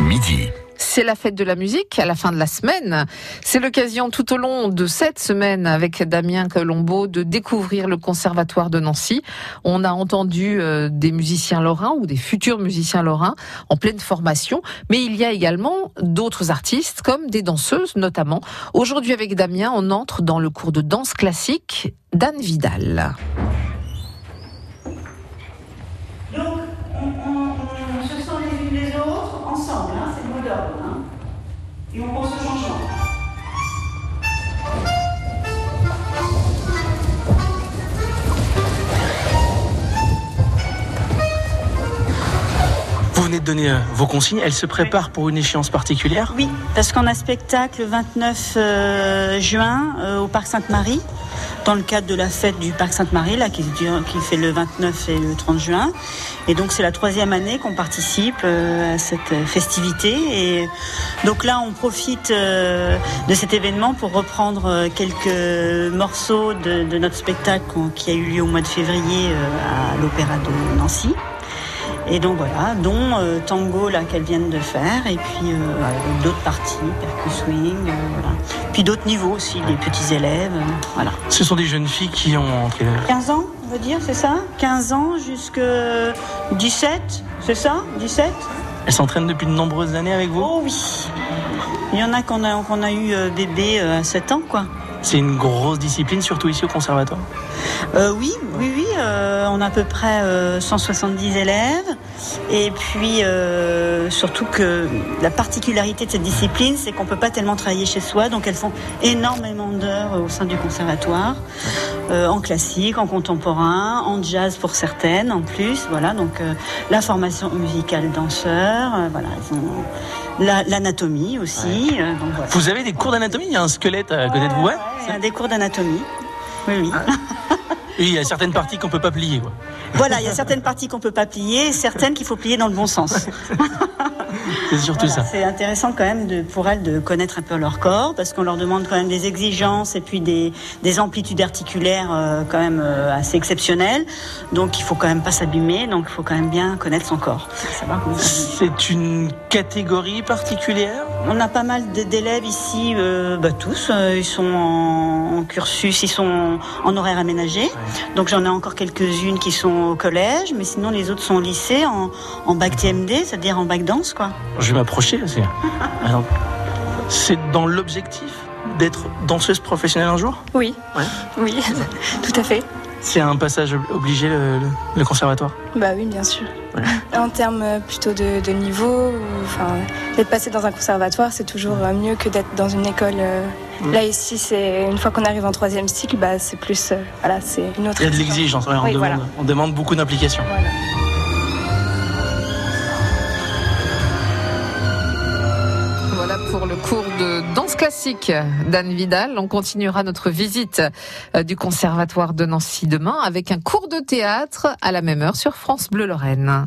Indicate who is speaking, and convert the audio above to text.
Speaker 1: Midi.
Speaker 2: C'est la fête de la musique à la fin de la semaine. C'est l'occasion tout au long de cette semaine avec Damien Colombo de découvrir le conservatoire de Nancy. On a entendu euh, des musiciens lorrains ou des futurs musiciens lorrains en pleine formation, mais il y a également d'autres artistes comme des danseuses notamment. Aujourd'hui avec Damien, on entre dans le cours de danse classique d'Anne Vidal.
Speaker 3: De donner euh, vos consignes. Elle se prépare pour une échéance particulière?
Speaker 4: Oui, parce qu'on a spectacle le 29 euh, juin euh, au Parc Sainte-Marie, dans le cadre de la fête du Parc Sainte-Marie, là, qui, qui fait le 29 et le 30 juin. Et donc c'est la troisième année qu'on participe à cette festivité. Et donc là, on profite de cet événement pour reprendre quelques morceaux de, notre spectacle qui a eu lieu au mois de février à l'Opéra de Nancy. Et donc voilà, dont euh, tango là qu'elles viennent de faire, et puis euh, d'autres parties, percu swing, euh, voilà. Puis d'autres niveaux aussi, des petits élèves, voilà.
Speaker 3: Ce sont des jeunes filles qui ont quel âge?
Speaker 4: 15 ans, on veut dire, c'est ça? 15 ans jusque 17, c'est ça? 17
Speaker 3: Elles s'entraînent depuis de nombreuses années avec vous?
Speaker 4: Oh oui Il y en a qu'on a, qu'on a eu bébé à 7 ans, quoi.
Speaker 3: C'est une grosse discipline, surtout ici au conservatoire.
Speaker 4: Euh, oui, oui, oui. euh, on a à peu près euh, 170 élèves. Et puis, euh, surtout que la particularité de cette discipline, c'est qu'on peut pas tellement travailler chez soi. Donc, elles font énormément d'heures au sein du conservatoire, euh, en classique, en contemporain, en jazz pour certaines, en plus. Voilà. Donc, euh, la formation musicale danseur. euh, voilà. La- l'anatomie aussi. euh, donc, voilà.
Speaker 3: Vous avez des cours d'anatomie? Il y a un squelette à côté de vous, ouais
Speaker 4: Ouais, des cours d'anatomie. Oui, oui.
Speaker 3: Et il y a certaines parties qu'on peut pas plier. Quoi.
Speaker 4: Voilà, il y a certaines parties qu'on peut pas plier, et certaines qu'il faut plier dans le bon sens.
Speaker 3: C'est surtout
Speaker 4: Voilà,
Speaker 3: ça.
Speaker 4: C'est intéressant quand même de, pour elles de connaître un peu leur corps, parce qu'on leur demande quand même des exigences et puis des, des amplitudes articulaires euh, quand même euh, assez exceptionnelles. Donc il faut quand même pas s'abîmer, donc il faut quand même bien connaître son corps.
Speaker 3: C'est une catégorie particulière?
Speaker 4: On a pas mal d'élèves ici, euh, bah, tous, euh, ils sont en, en cursus, ils sont en horaire aménagé. Donc j'en ai encore quelques-unes qui sont au collège, mais sinon les autres sont au lycée en, en bac TMD, c'est-à-dire en bac danse, quoi.
Speaker 3: Je vais m'approcher aussi. Alors, C'est dans l'objectif d'être danseuse professionnelle un jour?
Speaker 5: Oui,
Speaker 3: Ouais.
Speaker 5: oui, tout à fait.
Speaker 3: C'est un passage ob- obligé, le, le- le conservatoire?
Speaker 5: Bah oui, bien sûr.
Speaker 3: Ouais.
Speaker 5: En termes euh, plutôt de, de niveau, enfin, d'être passé dans un conservatoire, c'est toujours euh, mieux que d'être dans une école. euh,
Speaker 3: Mm.
Speaker 5: Là ici, c'est une fois qu'on arrive en troisième cycle, bah c'est plus, euh, voilà, c'est une autre.
Speaker 3: Il y a de l'exigence, ouais, on,
Speaker 5: Oui,
Speaker 3: demande,
Speaker 5: voilà.
Speaker 3: on demande beaucoup d'implication.
Speaker 5: Voilà.
Speaker 2: Voilà pour le cours de danse classique d'Anne Vidal. On continuera notre visite du conservatoire de Nancy demain avec un cours de théâtre à la même heure sur France Bleu Lorraine.